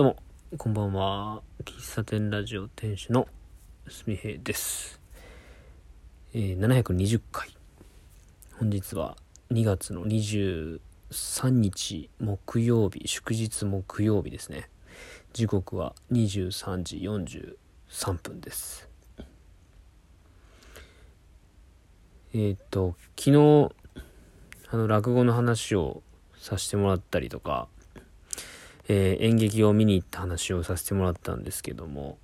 どうも、こんばんは。喫茶店ラジオ店主のすみへいです。えー、720回。本日は2月の23日木曜日、祝日木曜日ですね。時刻は23時43分です。えーっと、昨日、あの、落語の話をさせてもらったりとか、えー演劇を見に行った話をさせてもらったんですけども、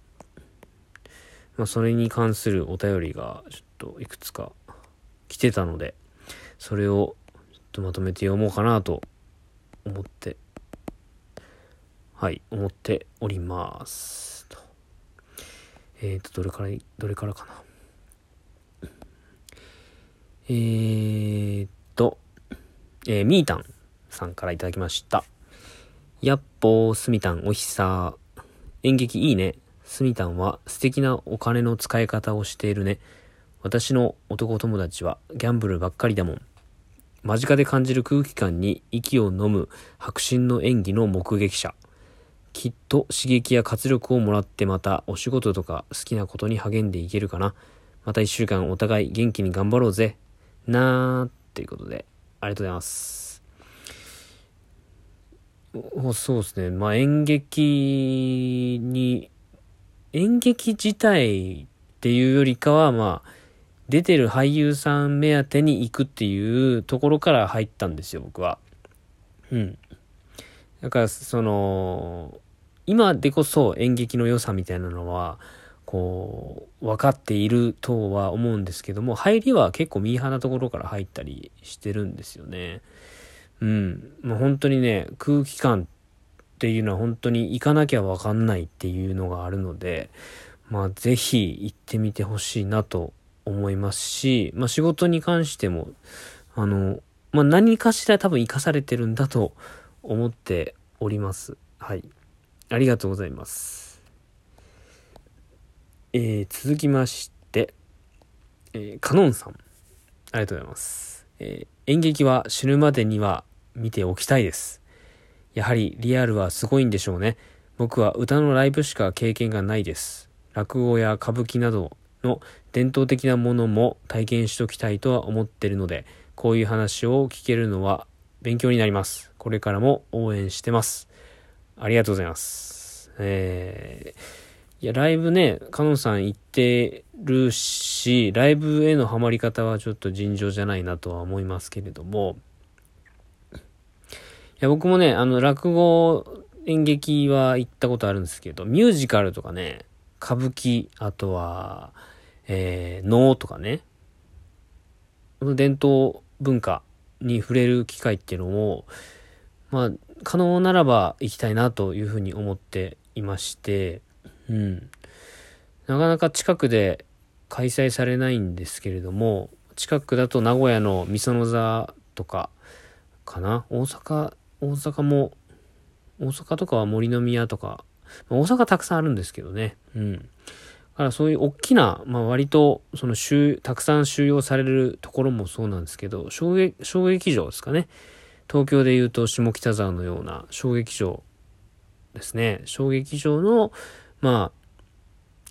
まあ、それに関するお便りがちょっといくつか来てたので、それをちょっとまとめて読もうかなと思って、はい、思っております。とえっ、と、どれから、どれからかな。えーっと、えーみーたんさんからいただきました。やっぽー、すみたん、おひさー。演劇いいね。すみたんは素敵なお金の使い方をしているね。私の男友達はギャンブルばっかりだもん。間近で感じる空気感に息を飲む迫真の演技の目撃者。きっと刺激や活力をもらってまたお仕事とか好きなことに励んでいけるかな。また一週間お互い元気に頑張ろうぜ。なーっていうことで、ありがとうございます。そうですね。まあ演劇に、演劇自体っていうよりかは、まあ、出てる俳優さん目当てに行くっていうところから入ったんですよ、僕は。うん。だから、その、今でこそ演劇の良さみたいなのは、こう、分かっているとは思うんですけども、入りは結構ミーハーなところから入ったりしてるんですよね。うん。もう本当にね、空気感っていうのは本当に行かなきゃわかんないっていうのがあるので、まあぜひ行ってみてほしいなと思いますし、まあ仕事に関しても、あの、まあ何かしら多分活かされてるんだと思っております。はい。ありがとうございます。えー続きまして、えーカノンさん。ありがとうございます。えー演劇は死ぬまでには見ておきたいです。やはりリアルはすごいんでしょうね。僕は歌のライブしか経験がないです。落語や歌舞伎などの伝統的なものも体験しときたいとは思ってるので、こういう話を聞けるのは勉強になります。これからも応援してます。ありがとうございます。えーいや、ライブね、カノンさん行ってるし、ライブへのハマり方はちょっと尋常じゃないなとは思いますけれども、いや、僕もね、あの、落語、演劇は行ったことあるんですけど、ミュージカルとかね、歌舞伎、あとは、えー、能とかね、伝統文化に触れる機会っていうのを、まあ、可能ならば行きたいなというふうに思っていまして、うん。なかなか近くで開催されないんですけれども、近くだと名古屋の御園座とかかな？大阪、大阪も、大阪とかは森の宮とか、まあ大阪たくさんあるんですけどね。うん。だからそういう大きな、まあ割と、その収、たくさん収容されるところもそうなんですけど、小劇、小劇場ですかね。東京で言うと下北沢のような小劇場ですね。小劇場の、ま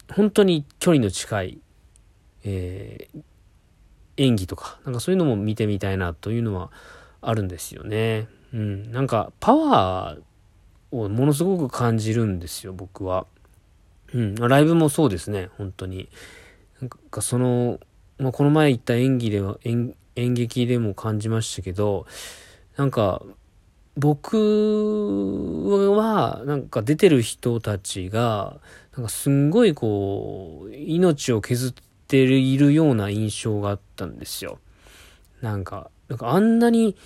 あ、本当に距離の近い、えー演技とか、なんかそういうのも見てみたいなというのはあるんですよね。うん。なんかパワーをものすごく感じるんですよ、僕は。うん。ライブもそうですね、本当に。なんかその、まあ、この前行った演技では、演演劇でも感じましたけど、なんか、僕は、なんか出てる人たちが、なんかすんごいこう、命を削っているような印象があったんですよ。なんか、なんかあんなに、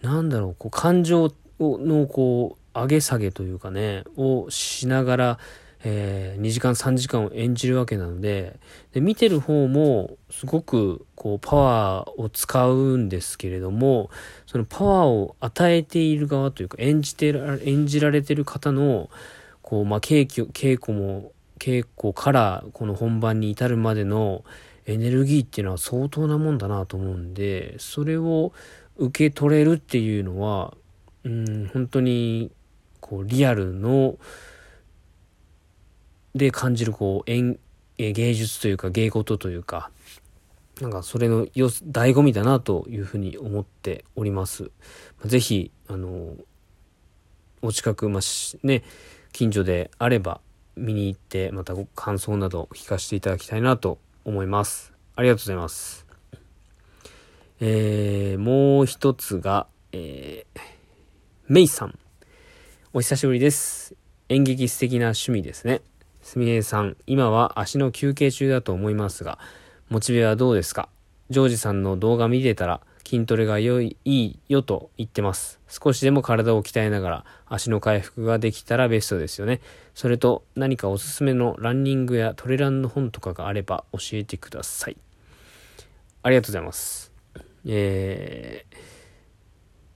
なんだろう、こう感情をのこう、上げ下げというかね、をしながら、えー2時間3時間を演じるわけなのでで見てる方もすごくこうパワーを使うんですけれどもそのパワーを与えている側というか演じてら演じられてる方のこう、まあ、稽古稽古も稽古からこの本番に至るまでのエネルギーっていうのは相当なもんだなと思うんでそれを受け取れるっていうのはうん本当にこう、リアルの、で感じるこう、演、芸術というか芸事というか、なんかそれのよ、醍醐味だなというふうに思っております。ぜひ、あの、お近く、まあ、ね、近所であれば見に行って、またご感想など聞かせていただきたいなと思います。ありがとうございます。えー、もう一つが、えー、メイさん。お久しぶりです。演劇素敵な趣味ですね。すみれさん、今は足の休憩中だと思いますが、モチベはどうですか？ジョージさんの動画見てたら、筋トレが良い、いいよと言ってます。少しでも体を鍛えながら足の回復ができたらベストですよね。それと何かおすすめのランニングやトレランの本とかがあれば教えてください。ありがとうございます。えー、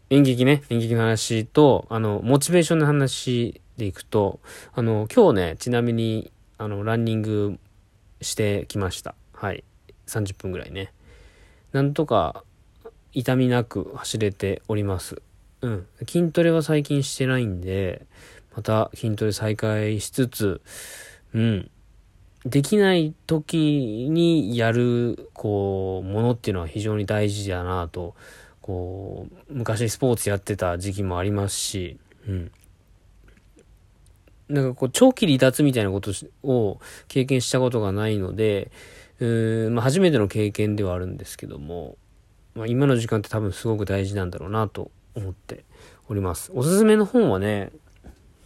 演劇ね、演劇の話と、あの、モチベーションの話でいくと、あの、今日ね、ちなみに、あの、ランニングしてきました。はい。30分ぐらいね。なんとか痛みなく走れております。うん。筋トレは最近してないんで、また筋トレ再開しつつ、うん。できない時にやる、こう、ものっていうのは非常に大事だなと、こう、昔スポーツやってた時期もありますし、うん。なんかこう、長期離脱みたいなことを経験したことがないので、うーんまあ、初めての経験ではあるんですけども、まあ、今の時間って多分すごく大事なんだろうなと思っております。おすすめの本はね、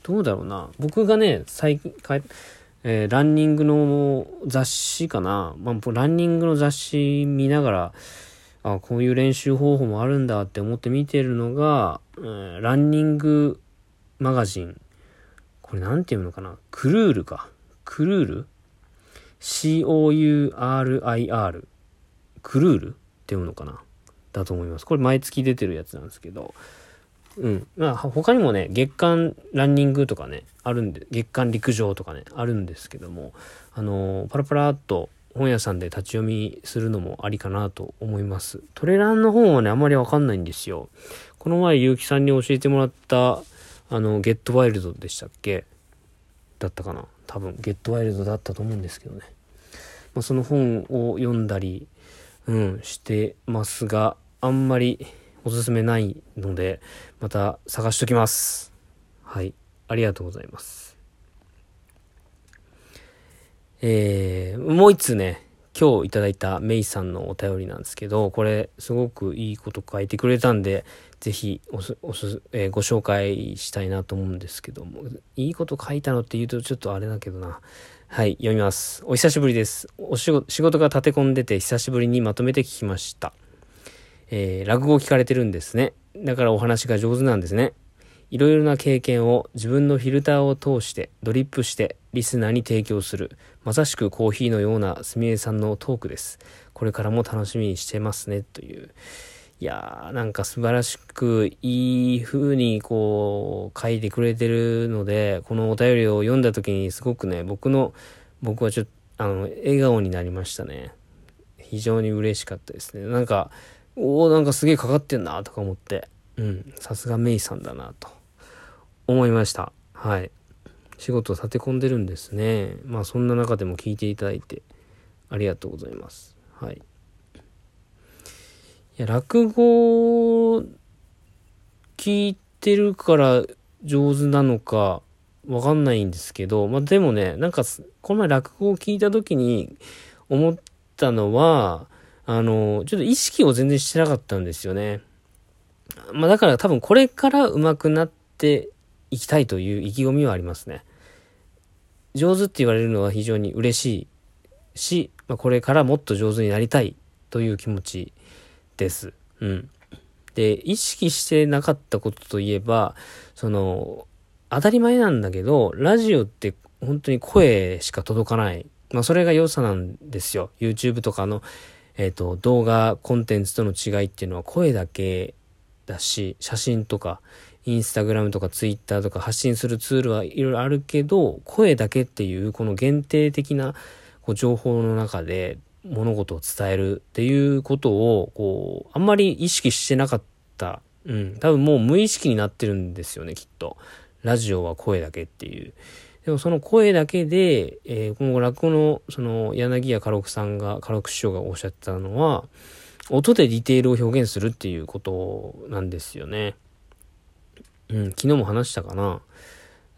どうだろうな。僕がね、最近、えー、ランニングの雑誌かな。まあ、ランニングの雑誌見ながら、あ、こういう練習方法もあるんだって思って見てるのが、えー、ランニングマガジン。これなんていうのかな？クルールか。クルール ?C-O-U-R-I-R。クルールって読むのかな？だと思います。これ毎月出てるやつなんですけど。うん。まあ、他にもね、月間ランニングとかね、あるんで、月間陸上とかね、あるんですけども、あのー、パラパラっと本屋さんで立ち読みするのもありかなと思います。トレランの本はね、あんまりわかんないんですよ。この前、結城さんに教えてもらった、あの、ゲットワイルドでしたっけ？だったかな？多分、ゲットワイルドだったと思うんですけどね。まあ、その本を読んだり、うん、してますが、あんまりおすすめないので、また探しときます。はい。ありがとうございます。えー、もう一つね、今日いただいたメイさんのお便りなんですけど、これすごくいいこと書いてくれたんで、ぜひおす、おす、えー、ご紹介したいなと思うんですけども、いいこと書いたのって言うとちょっとあれだけどな。はい、読みます。お久しぶりです。お仕事、仕事が立て込んでて久しぶりにまとめて聞きました。えー、落語を聞かれてるんですね。だからお話が上手なんですね。いろいろな経験を自分のフィルターを通してドリップしてリスナーに提供する。まさしくコーヒーのようなすみれさんのトークです。これからも楽しみにしてますね。という。いやー、なんか素晴らしくいい風にこう書いてくれてるので、このお便りを読んだ時にすごくね、僕の、僕はちょっと、あの、笑顔になりましたね。非常に嬉しかったですね。なんか、おおなんかすげえかかってんなとか思って、うん、さすがメイさんだなと思いました。はい。仕事を立て込んでるんですね。まあそんな中でも聞いていただいてありがとうございます。はい。いや、落語聞いてるから上手なのかわかんないんですけど、まあでもね、なんかこの前落語を聞いた時に思ったのは、あの、ちょっと意識を全然してなかったんですよね。まあだから多分これから上手くなっていきたいという意気込みはありますね。上手って言われるのは非常に嬉しいし、まあ、これからもっと上手になりたいという気持ちです。うん。で、意識してなかったことといえば、その、当たり前なんだけど、ラジオって本当に声しか届かない。まあそれが良さなんですよ。YouTube とかのえっ、ー、と、動画コンテンツとの違いっていうのは声だけだし、写真とか、インスタグラムとかツイッターとか発信するツールはいろいろあるけど、声だけっていうこの限定的なこう情報の中で物事を伝えるっていうことを、こう、あんまり意識してなかった。うん。多分もう無意識になってるんですよね、きっと。ラジオは声だけっていう。でもその声だけで、えー、今後落語の、その、柳家家禄さんが、家禄師匠がおっしゃってたのは、音でディテールを表現するっていうことなんですよね。うん、昨日も話したかな。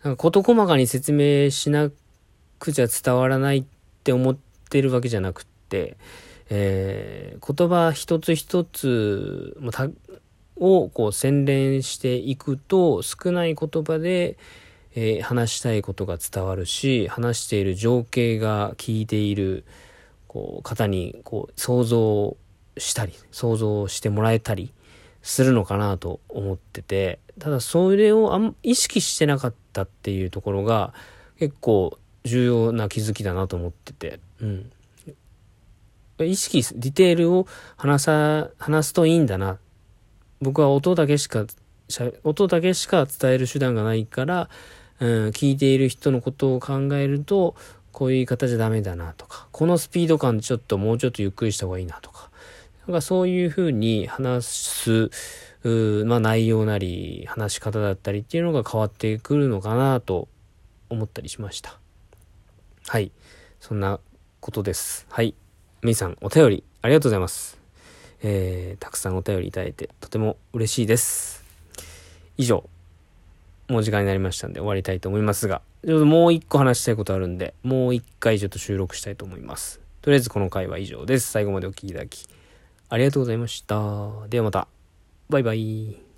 なんか事細かに説明しなくちゃ伝わらないって思ってるわけじゃなくって、えー、言葉一つ一つ、をこう洗練していくと少ない言葉で、えー、話したいことが伝わるし話している情景が聞いているこう方にこう想像したり想像してもらえたりするのかなと思っててただそれをあん意識してなかったっていうところが結構重要な気づきだなと思ってて、うん。意識、ディテールを話さ、話すといいんだな。僕は音だけしか、音だけしか伝える手段がないから、うん、聞いている人のことを考えると、こういう言い方じゃダメだなとか、このスピード感ちょっともうちょっとゆっくりした方がいいなとか、なんかそういうふうに話す、まあ内容なり、話し方だったりっていうのが変わってくるのかなと思ったりしました。はい。そんなことです。はい。メイさん、お便りありがとうございます。えー、たくさんお便りいただいてとても嬉しいです。以上、もう時間になりましたんで終わりたいと思いますが、ちょっともう一個話したいことあるんで、もう一回ちょっと収録したいと思います。とりあえずこの回は以上です。最後までお聴きいただき、ありがとうございました。ではまた。バイバイ。